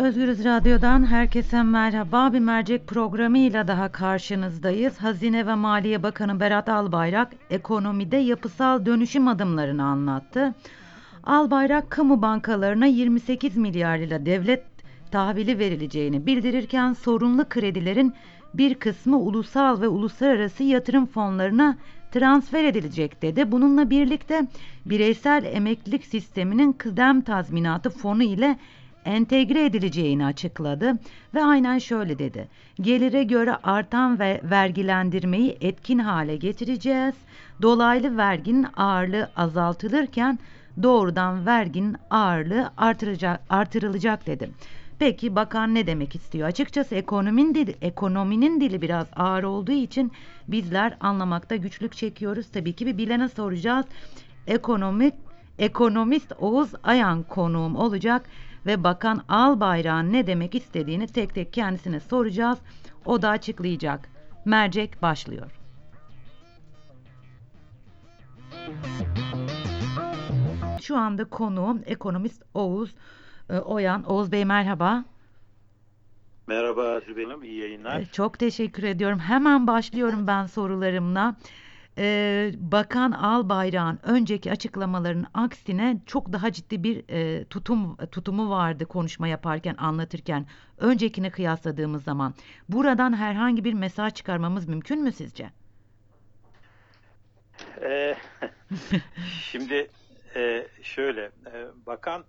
Özgürüz Radyo'dan herkese merhaba. Bir mercek programıyla daha karşınızdayız. Hazine ve Maliye Bakanı Berat Albayrak ekonomide yapısal dönüşüm adımlarını anlattı. Albayrak kamu bankalarına 28 milyar lira devlet tahvili verileceğini bildirirken sorunlu kredilerin bir kısmı ulusal ve uluslararası yatırım fonlarına transfer edilecek dedi. Bununla birlikte bireysel emeklilik sisteminin kıdem tazminatı fonu ile entegre edileceğini açıkladı ve aynen şöyle dedi. Gelire göre artan ve vergilendirmeyi etkin hale getireceğiz. Dolaylı verginin ağırlığı azaltılırken doğrudan verginin ağırlığı artırılacak, artırılacak dedi. Peki bakan ne demek istiyor? Açıkçası ekonominin dili, ekonominin dili biraz ağır olduğu için bizler anlamakta güçlük çekiyoruz. Tabii ki bir bilene soracağız. Ekonomik ekonomist Oğuz Ayan konuğum olacak ve Bakan Albayrak'ın ne demek istediğini tek tek kendisine soracağız. O da açıklayacak. Mercek başlıyor. Şu anda konuğum ekonomist Oğuz e, Oyan. Oğuz Bey merhaba. Merhaba Zübeyir iyi yayınlar. E, Çok teşekkür ediyorum. Hemen başlıyorum ben sorularımla. Ee, Bakan Albayrak'ın önceki açıklamalarının aksine çok daha ciddi bir e, tutum tutumu vardı konuşma yaparken anlatırken öncekine kıyasladığımız zaman. Buradan herhangi bir mesaj çıkarmamız mümkün mü sizce? Ee, şimdi e, şöyle e, bakan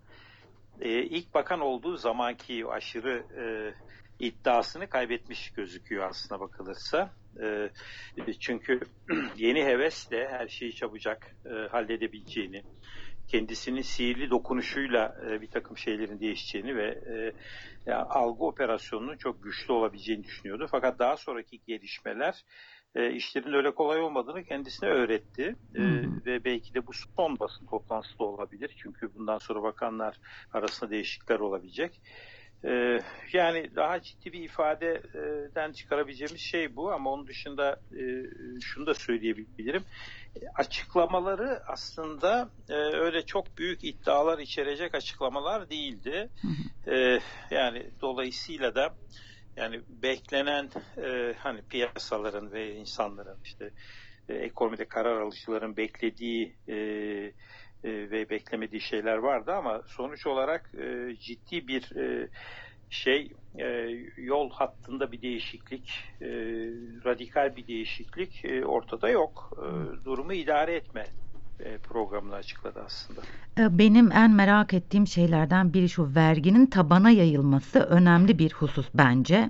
e, ilk bakan olduğu zamanki aşırı e, iddiasını kaybetmiş gözüküyor aslına bakılırsa. E, çünkü yeni hevesle her şeyi çabucak e, halledebileceğini, kendisinin sihirli dokunuşuyla e, bir takım şeylerin değişeceğini ve e, algı operasyonunun çok güçlü olabileceğini düşünüyordu. Fakat daha sonraki gelişmeler e, işlerin öyle kolay olmadığını kendisine öğretti. E, ve belki de bu son basın toplantısı da olabilir. Çünkü bundan sonra bakanlar arasında değişiklikler olabilecek. Ee, yani daha ciddi bir ifadeden çıkarabileceğimiz şey bu ama onun dışında e, şunu da söyleyebilirim. Açıklamaları aslında e, öyle çok büyük iddialar içerecek açıklamalar değildi. Ee, yani dolayısıyla da yani beklenen e, hani piyasaların ve insanların işte ekonomide karar alıcıların beklediği ve beklemediği şeyler vardı ama sonuç olarak e, ciddi bir e, şey e, yol hattında bir değişiklik, e, radikal bir değişiklik e, ortada yok. E, durumu idare etme e, programını açıkladı aslında. Benim en merak ettiğim şeylerden biri şu verginin tabana yayılması önemli bir husus bence.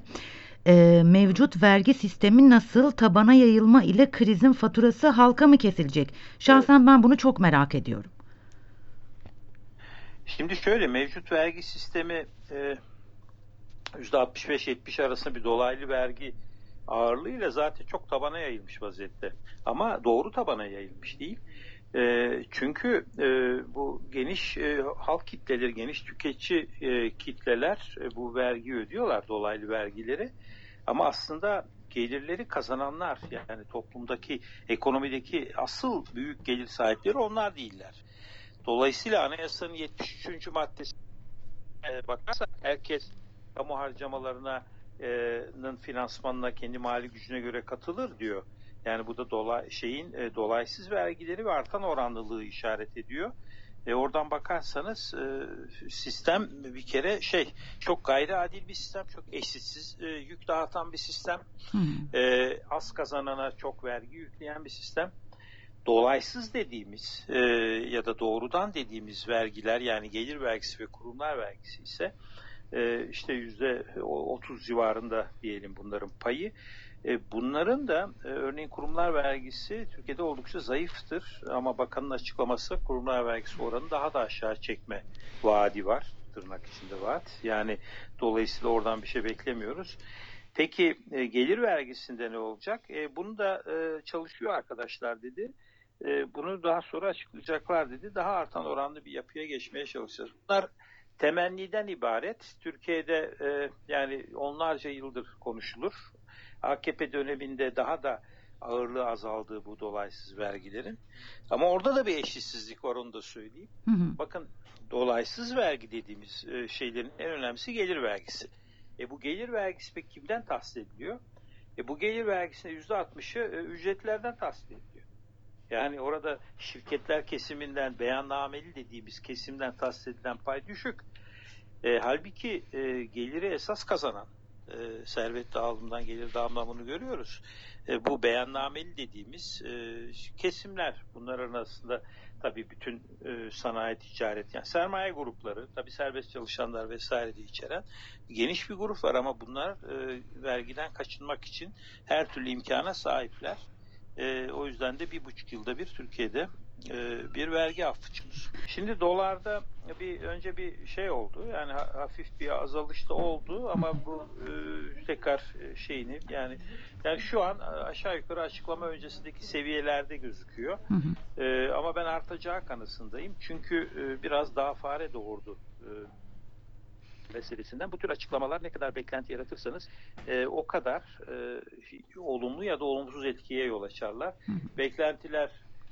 Mevcut vergi sistemi nasıl tabana yayılma ile krizin faturası halka mı kesilecek? Şahsen ben bunu çok merak ediyorum. Şimdi şöyle mevcut vergi sistemi e, %65-70 arasında bir dolaylı vergi ağırlığıyla zaten çok tabana yayılmış vaziyette. Ama doğru tabana yayılmış değil. E, çünkü e, bu geniş e, halk kitleleri, geniş tüketici e, kitleler e, bu vergi ödüyorlar, dolaylı vergileri. Ama aslında gelirleri kazananlar yani toplumdaki, ekonomideki asıl büyük gelir sahipleri onlar değiller. Dolayısıyla anayasanın 73. maddesi e, bakarsak herkes kamu harcamalarına e, finansmanına kendi mali gücüne göre katılır diyor. Yani bu da dolay, şeyin e, dolaysız vergileri ve artan oranlılığı işaret ediyor. E, oradan bakarsanız e, sistem bir kere şey çok gayri adil bir sistem, çok eşitsiz e, yük dağıtan bir sistem. E, az kazanana çok vergi yükleyen bir sistem dolaysız dediğimiz e, ya da doğrudan dediğimiz vergiler yani gelir vergisi ve kurumlar vergisi ise e, işte yüzde 30 civarında diyelim bunların payı. E, bunların da e, örneğin kurumlar vergisi Türkiye'de oldukça zayıftır ama bakanın açıklaması kurumlar vergisi oranı daha da aşağı çekme vaadi var tırnak içinde vaat. Yani dolayısıyla oradan bir şey beklemiyoruz. Peki e, gelir vergisinde ne olacak? E, bunu da e, çalışıyor arkadaşlar dedi. E, bunu daha sonra açıklayacaklar dedi. Daha artan oranlı bir yapıya geçmeye çalışacağız. Bunlar temenniden ibaret. Türkiye'de e, yani onlarca yıldır konuşulur. AKP döneminde daha da ağırlığı azaldığı bu dolaysız vergilerin. Ama orada da bir eşitsizlik var onu da söyleyeyim. Hı hı. Bakın dolaysız vergi dediğimiz e, şeylerin en önemlisi gelir vergisi. E bu gelir vergisi peki kimden tahsil ediliyor? E bu gelir vergisinin %60'ı e, ücretlerden tahsil ediliyor. Yani orada şirketler kesiminden beyannameli dediğimiz kesimden tahsil edilen pay düşük. E, halbuki e, geliri esas kazanan e, servet dağılımından gelir dağılımını görüyoruz. E, bu beyannameli dediğimiz e, kesimler bunlar arasında tabii bütün e, sanayi ticaret yani sermaye grupları tabii serbest çalışanlar vesaire de içeren geniş bir grup var ama bunlar e, vergiden kaçınmak için her türlü imkana sahipler. E, o yüzden de bir buçuk yılda bir Türkiye'de e, bir vergi affı çıkmış. Şimdi dolarda bir önce bir şey oldu yani ha- hafif bir azalış da oldu ama bu e, tekrar e, şeyini yani yani şu an aşağı yukarı açıklama öncesindeki seviyelerde gözüküyor. Hı hı. E, ama ben artacağı kanısındayım çünkü e, biraz daha fare doğurdu e, meselesinden. Bu tür açıklamalar ne kadar beklenti yaratırsanız e, o kadar e, olumlu ya da olumsuz etkiye yol açarlar. Beklentiler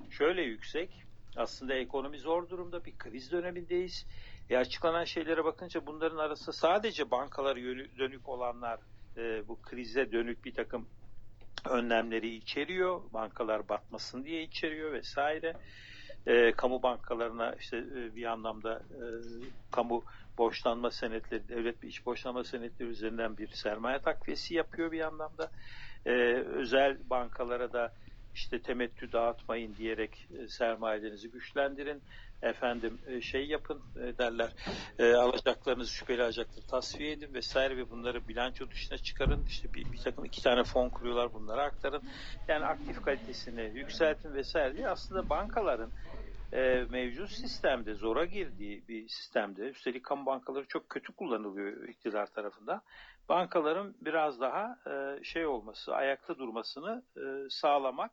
şöyle yüksek. Aslında ekonomi zor durumda. Bir kriz dönemindeyiz. E, açıklanan şeylere bakınca bunların arasında sadece bankalara dönük olanlar e, bu krize dönük bir takım önlemleri içeriyor. Bankalar batmasın diye içeriyor vesaire. E, kamu bankalarına işte e, bir anlamda e, kamu borçlanma senetleri, devlet bir iç borçlanma senetleri üzerinden bir sermaye takviyesi yapıyor bir anlamda. E, özel bankalara da işte temettü dağıtmayın diyerek e, sermayelerinizi güçlendirin. Efendim e, şey yapın e, derler. E, alacaklarınızı şüpheli alacakları tasfiye edin vesaire ve bunları bilanço dışına çıkarın. İşte bir, bir takım iki tane fon kuruyorlar bunları aktarın. Yani aktif kalitesini yükseltin vesaire diye aslında bankaların mevcut sistemde zora girdiği bir sistemde üstelik kamu bankaları çok kötü kullanılıyor iktidar tarafından. Bankaların biraz daha şey olması, ayakta durmasını sağlamak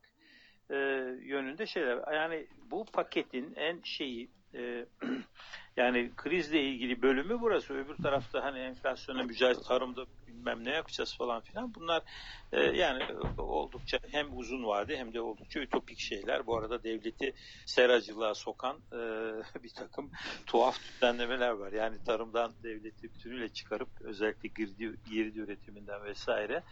e, yönünde şeyler. Yani bu paketin en şeyi e, yani krizle ilgili bölümü burası. Öbür tarafta hani enflasyona mücadele tarımda bilmem ne yapacağız falan filan. Bunlar e, yani oldukça hem uzun vade hem de oldukça ütopik şeyler. Bu arada devleti seracılığa sokan e, bir takım tuhaf düzenlemeler var. Yani tarımdan devleti bütünüyle çıkarıp özellikle girdi, girdi üretiminden vesaire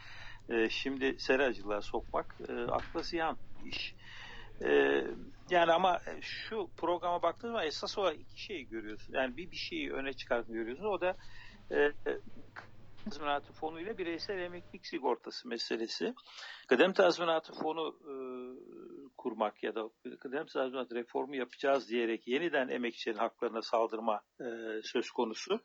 e, şimdi seracılığa sokmak e, akla ziyan iş. E, yani ama şu programa baktığınız zaman esas olarak iki şeyi görüyorsun. Yani bir bir şeyi öne çıkartmayı görüyorsun. O da e, tazminatı fonu ile bireysel emeklilik sigortası meselesi. Kıdem tazminatı fonu e, kurmak ya da kıdem tazminatı reformu yapacağız diyerek yeniden emekçilerin haklarına saldırma e, söz konusu.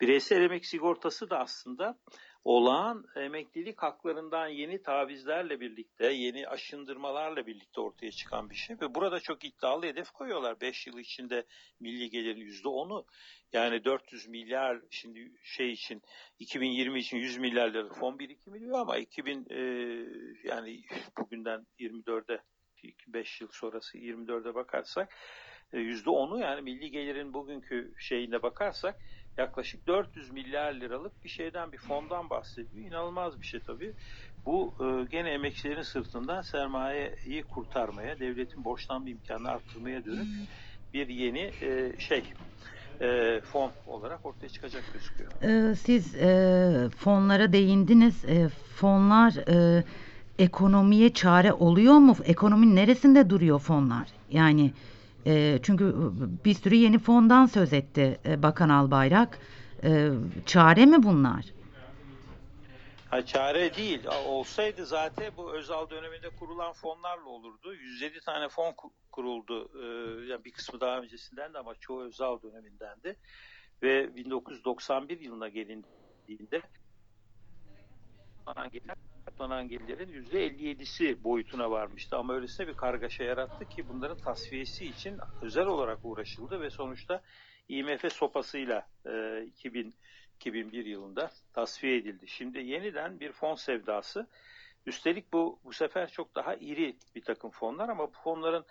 Bireysel emek sigortası da aslında olağan emeklilik haklarından yeni tavizlerle birlikte, yeni aşındırmalarla birlikte ortaya çıkan bir şey. Ve burada çok iddialı hedef koyuyorlar. 5 yıl içinde milli gelirin %10'u yani 400 milyar şimdi şey için 2020 için 100 milyar lira fon birikimi diyor ama 2000 e, yani bugünden 24'e 5 yıl sonrası 24'e bakarsak e, %10'u yani milli gelirin bugünkü şeyine bakarsak yaklaşık 400 milyar liralık bir şeyden bir fondan bahsediyor. İnanılmaz bir şey tabii. Bu e, gene emekçilerin sırtından sermayeyi kurtarmaya, devletin borçlanma imkanını arttırmaya dönük bir yeni e, şey e, fon olarak ortaya çıkacak gözüküyor. Ee, siz e, fonlara değindiniz. E, fonlar e, ekonomiye çare oluyor mu? Ekonominin neresinde duruyor fonlar? Yani e, çünkü bir sürü yeni fondan söz etti e, Bakan Albayrak. E, çare mi bunlar? Ha, çare değil. Olsaydı zaten bu Özal döneminde kurulan fonlarla olurdu. 107 tane fon ku- kuruldu. Ee, yani bir kısmı daha öncesinden de ama çoğu Özal dönemindendi. Ve 1991 yılına gelindiğinde toplanan gelirlerin %57'si boyutuna varmıştı. Ama öylesine bir kargaşa yarattı ki bunların tasfiyesi için özel olarak uğraşıldı ve sonuçta IMF sopasıyla e, 2000 2001 yılında tasfiye edildi. Şimdi yeniden bir fon sevdası. Üstelik bu bu sefer çok daha iri bir takım fonlar ama bu fonların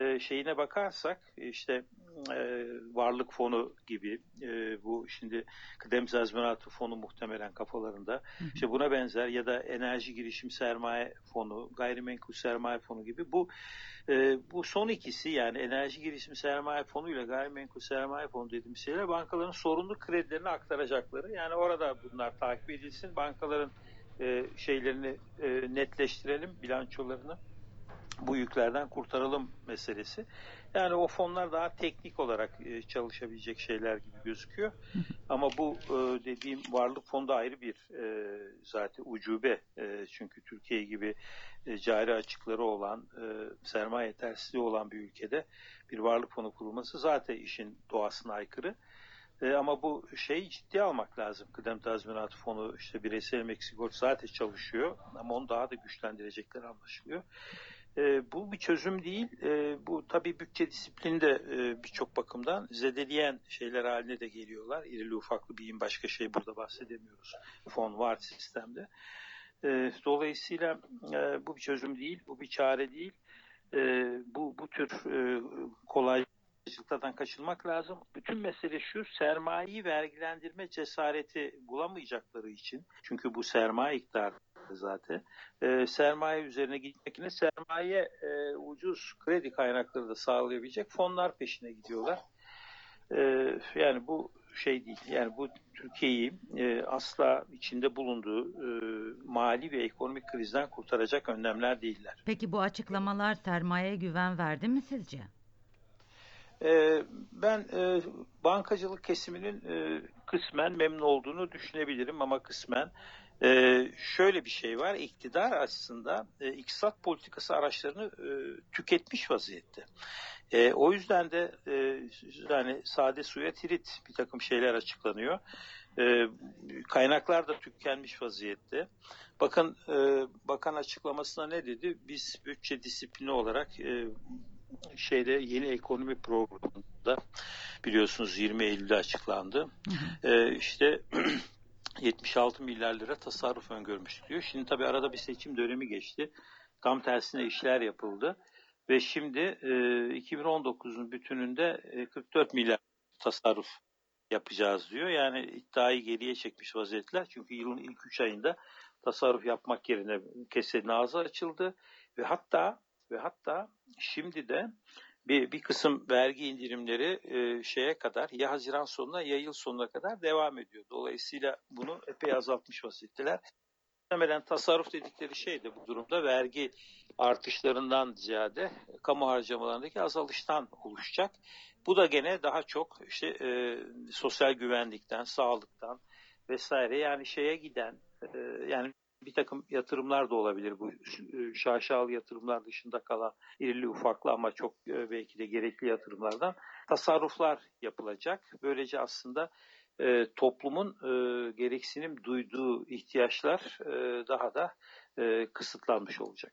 e, şeyine bakarsak işte e, varlık fonu gibi e, bu şimdi kıdem tazminatı fonu muhtemelen kafalarında. İşte buna benzer ya da enerji girişim sermaye fonu gayrimenkul sermaye fonu gibi. Bu e, bu son ikisi yani enerji girişim sermaye fonu ile gayrimenkul sermaye fonu dediğimiz şeyler bankaların sorunlu kredilerini aktaracakları. Yani orada bunlar takip edilsin. Bankaların e, şeylerini e, netleştirelim bilançolarını bu yüklerden kurtaralım meselesi. Yani o fonlar daha teknik olarak e, çalışabilecek şeyler gibi gözüküyor. Ama bu e, dediğim varlık fonu da ayrı bir e, zaten ucube. E, çünkü Türkiye gibi e, cari açıkları olan, e, sermaye yetersizliği olan bir ülkede bir varlık fonu kurulması zaten işin doğasına aykırı. E, ama bu şeyi ciddiye almak lazım. Kıdem tazminatı fonu işte bireysel emekli sigorta zaten çalışıyor ama onu daha da güçlendirecekleri anlaşılıyor. E, bu bir çözüm değil. E, bu tabii bütçe disiplini de e, birçok bakımdan zedeleyen şeyler haline de geliyorlar. İrili ufaklı bir başka şey burada bahsedemiyoruz. Fon var sistemde. E, dolayısıyla e, bu bir çözüm değil, bu bir çare değil. E, bu bu tür e, kolaycılıklardan kaçınmak lazım. Bütün mesele şu, sermayeyi vergilendirme cesareti bulamayacakları için. Çünkü bu sermaye iktidarı zaten. E, sermaye üzerine gitmek için sermaye e, ucuz kredi kaynakları da sağlayabilecek fonlar peşine gidiyorlar. E, yani bu şey değil. Yani bu Türkiye'yi e, asla içinde bulunduğu e, mali ve ekonomik krizden kurtaracak önlemler değiller. Peki bu açıklamalar sermayeye güven verdi mi sizce? E, ben e, bankacılık kesiminin e, kısmen memnun olduğunu düşünebilirim ama kısmen ee, şöyle bir şey var, iktidar aslında e, iktisat politikası araçlarını e, tüketmiş vaziyette. E, o yüzden de e, yani sade suya tirit bir takım şeyler açıklanıyor. E, kaynaklar da tükenmiş vaziyette. Bakın e, bakan açıklamasına ne dedi? Biz bütçe disiplini olarak e, şeyde yeni ekonomi programında biliyorsunuz 20 Eylül'de açıklandı. E, işte 76 milyar lira tasarruf öngörmüştük diyor. Şimdi tabii arada bir seçim dönemi geçti. Tam tersine işler yapıldı. Ve şimdi e, 2019'un bütününde e, 44 milyar tasarruf yapacağız diyor. Yani iddiayı geriye çekmiş vaziyetler. Çünkü yılın ilk 3 ayında tasarruf yapmak yerine kesenin ağzı açıldı. Ve hatta ve hatta şimdi de bir, bir kısım vergi indirimleri e, şeye kadar ya Haziran sonuna ya yıl sonuna kadar devam ediyor. Dolayısıyla bunu epey azaltmış vaziyetteler. Muhtemelen tasarruf dedikleri şey de bu durumda vergi artışlarından ziyade kamu harcamalarındaki azalıştan oluşacak. Bu da gene daha çok işte e, sosyal güvenlikten, sağlıktan vesaire yani şeye giden e, yani bir takım yatırımlar da olabilir bu e, şaşalı yatırımlar dışında kalan irili ufaklı ama çok e, belki de gerekli yatırımlardan tasarruflar yapılacak. Böylece aslında e, toplumun e, gereksinim duyduğu ihtiyaçlar e, daha da e, kısıtlanmış olacak.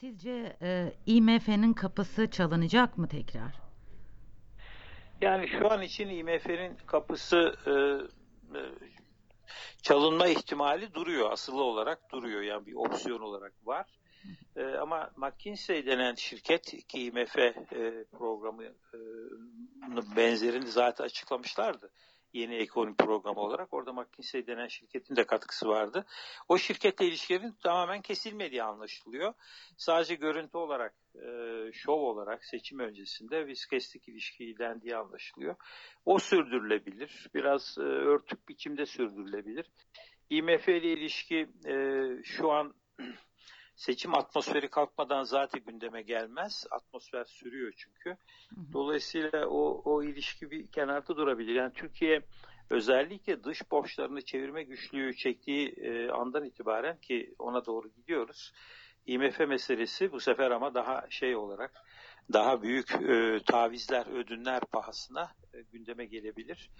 Sizce e, IMF'nin kapısı çalınacak mı tekrar? Yani şu an için IMF'nin kapısı e, e, çalınma ihtimali duruyor. Asılı olarak duruyor. Yani bir opsiyon olarak var. E, ama McKinsey denen şirket ki IMF e, programı e, benzerini zaten açıklamışlardı yeni ekonomi programı olarak. Orada McKinsey denen şirketin de katkısı vardı. O şirketle ilişkilerin tamamen kesilmediği anlaşılıyor. Sadece görüntü olarak, e, şov olarak seçim öncesinde biz kestik ilişkiyi dendiği anlaşılıyor. O sürdürülebilir. Biraz e, örtük biçimde sürdürülebilir. IMF ile ilişki e, şu an seçim atmosferi kalkmadan zaten gündeme gelmez. Atmosfer sürüyor çünkü. Dolayısıyla o, o ilişki bir kenarda durabilir. Yani Türkiye özellikle dış borçlarını çevirme güçlüğü çektiği e, andan itibaren ki ona doğru gidiyoruz. IMF meselesi bu sefer ama daha şey olarak daha büyük e, tavizler, ödünler pahasına e, gündeme gelebilir.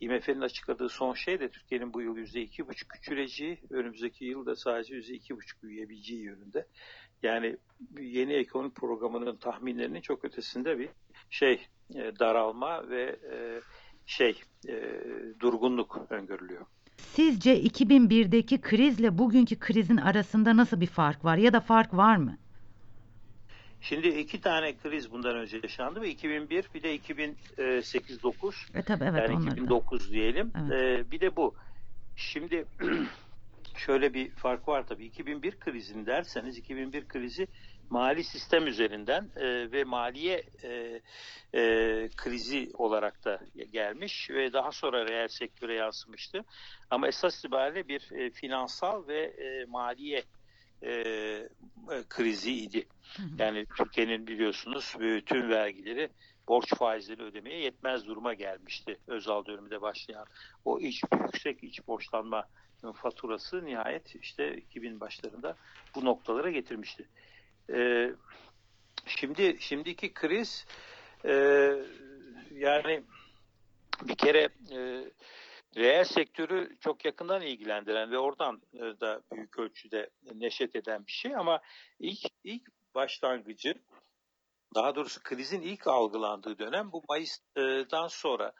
IMF'nin açıkladığı son şey de Türkiye'nin bu yıl %2,5 küçüleceği, önümüzdeki yıl da sadece %2,5 büyüyebileceği yönünde. Yani yeni ekonomi programının tahminlerinin çok ötesinde bir şey e, daralma ve e, şey e, durgunluk öngörülüyor. Sizce 2001'deki krizle bugünkü krizin arasında nasıl bir fark var ya da fark var mı? Şimdi iki tane kriz bundan önce yaşandı ve 2001 bir de 2008-9 E tabii evet yani onları da. 2009 diyelim. Evet. Ee, bir de bu. Şimdi şöyle bir fark var tabii. 2001 krizini derseniz 2001 krizi mali sistem üzerinden e, ve maliye e, e, krizi olarak da gelmiş ve daha sonra reel sektöre yansımıştı. Ama esas itibariyle bir e, finansal ve e, maliye e, e, kriziydi. Yani Türkiye'nin biliyorsunuz bütün vergileri borç faizleri ödemeye yetmez duruma gelmişti. Özal döneminde başlayan o iç yüksek iç borçlanma faturası nihayet işte 2000 başlarında bu noktalara getirmişti. Ee, şimdi şimdiki kriz e, yani bir kere e, reel sektörü çok yakından ilgilendiren ve oradan e, da büyük ölçüde neşet eden bir şey ama ilk ilk başlangıcı daha doğrusu krizin ilk algılandığı dönem bu Mayıs'tan sonra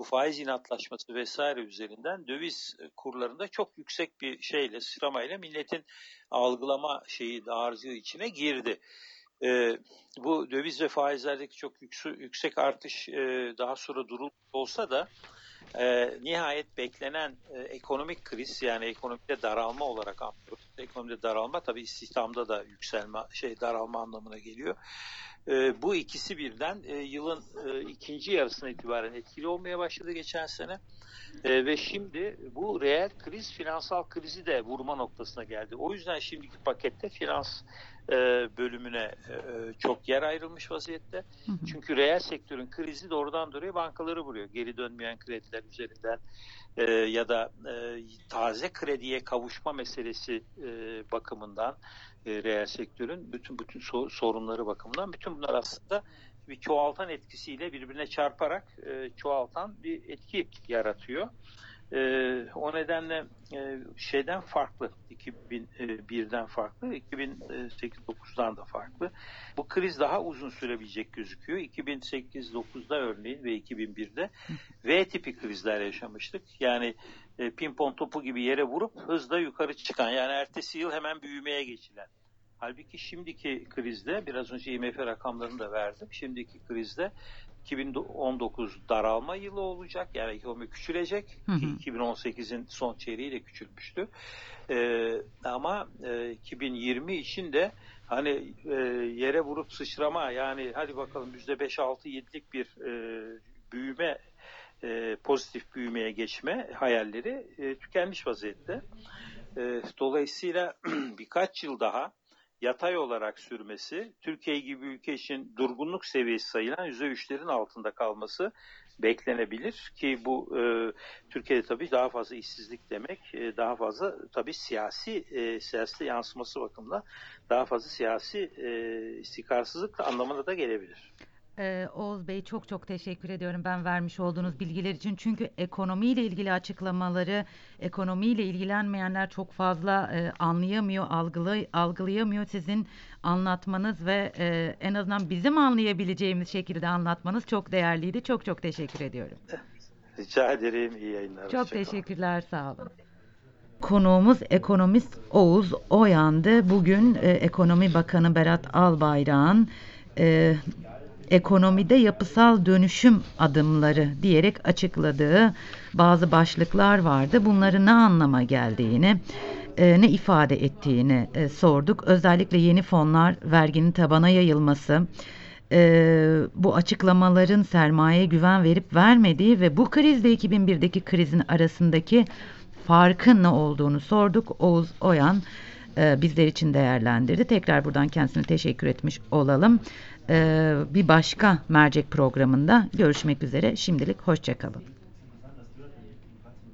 bu faiz inatlaşması vesaire üzerinden döviz kurlarında çok yüksek bir şeyle sıramayla milletin algılama şeyi dağarcığı içine girdi. Ee, bu döviz ve faizlerdeki çok yüksek, yüksek artış e, daha sonra durulmuş olsa da e, nihayet beklenen e, ekonomik kriz yani ekonomide daralma olarak anlıyoruz. Ekonomide daralma tabii istihdamda da yükselme şey daralma anlamına geliyor. E, bu ikisi birden e, yılın e, ikinci yarısına itibaren etkili olmaya başladı geçen sene. E, ve şimdi bu reel kriz finansal krizi de vurma noktasına geldi. O yüzden şimdiki pakette finans bölümüne e, çok yer ayrılmış vaziyette. Hı hı. Çünkü reel sektörün krizi doğrudan doğruya bankaları vuruyor. Geri dönmeyen krediler üzerinden e, ya da e, taze krediye kavuşma meselesi e, bakımından e, reel sektörün bütün bütün so- sorunları bakımından bütün bunlar aslında bir çoğaltan etkisiyle birbirine çarparak e, çoğaltan bir etki yaratıyor. E, o nedenle e, şeyden farklı, 2001'den farklı, 2008-9'dan da farklı. Bu kriz daha uzun sürebilecek gözüküyor. 2008-9'da örneğin ve 2001'de V tipi krizler yaşamıştık. Yani e, pimpon topu gibi yere vurup hızla yukarı çıkan yani ertesi yıl hemen büyümeye geçilen. Halbuki şimdiki krizde biraz önce IMF rakamlarını da verdim. Şimdiki krizde 2019 daralma yılı olacak. Yani ekonomi küçülecek. Hı hı. Ki 2018'in son çeyreği de küçülmüştü. Ee, ama e, 2020 için de hani e, yere vurup sıçrama yani hadi bakalım %5-6-7'lik bir e, büyüme e, pozitif büyümeye geçme hayalleri e, tükenmiş vaziyette. E, dolayısıyla birkaç yıl daha yatay olarak sürmesi, Türkiye gibi ülke için durgunluk seviyesi sayılan %3'lerin altında kalması beklenebilir ki bu e, Türkiye'de tabii daha fazla işsizlik demek, e, daha fazla tabii siyasi e, siyasete yansıması bakımından daha fazla siyasi e, istikrarsızlık anlamına da gelebilir. Ee, Oğuz Bey çok çok teşekkür ediyorum ben vermiş olduğunuz bilgiler için. Çünkü ekonomiyle ilgili açıklamaları, ekonomiyle ilgilenmeyenler çok fazla e, anlayamıyor, algılay algılayamıyor. Sizin anlatmanız ve e, en azından bizim anlayabileceğimiz şekilde anlatmanız çok değerliydi. Çok çok teşekkür ediyorum. Rica ederim. iyi yayınlar. Çok teşekkürler, sağ olun. Konuğumuz ekonomist Oğuz Oyan'dı. Bugün e, Ekonomi Bakanı Berat Albayrak'ın e, ekonomide yapısal dönüşüm adımları diyerek açıkladığı bazı başlıklar vardı. Bunların ne anlama geldiğini, e, ne ifade ettiğini e, sorduk. Özellikle yeni fonlar, verginin tabana yayılması, e, bu açıklamaların sermayeye güven verip vermediği ve bu krizle 2001'deki krizin arasındaki farkın ne olduğunu sorduk. Oğuz Oyan bizler için değerlendirdi. Tekrar buradan kendisine teşekkür etmiş olalım. E, bir başka mercek programında görüşmek üzere. Şimdilik hoşçakalın.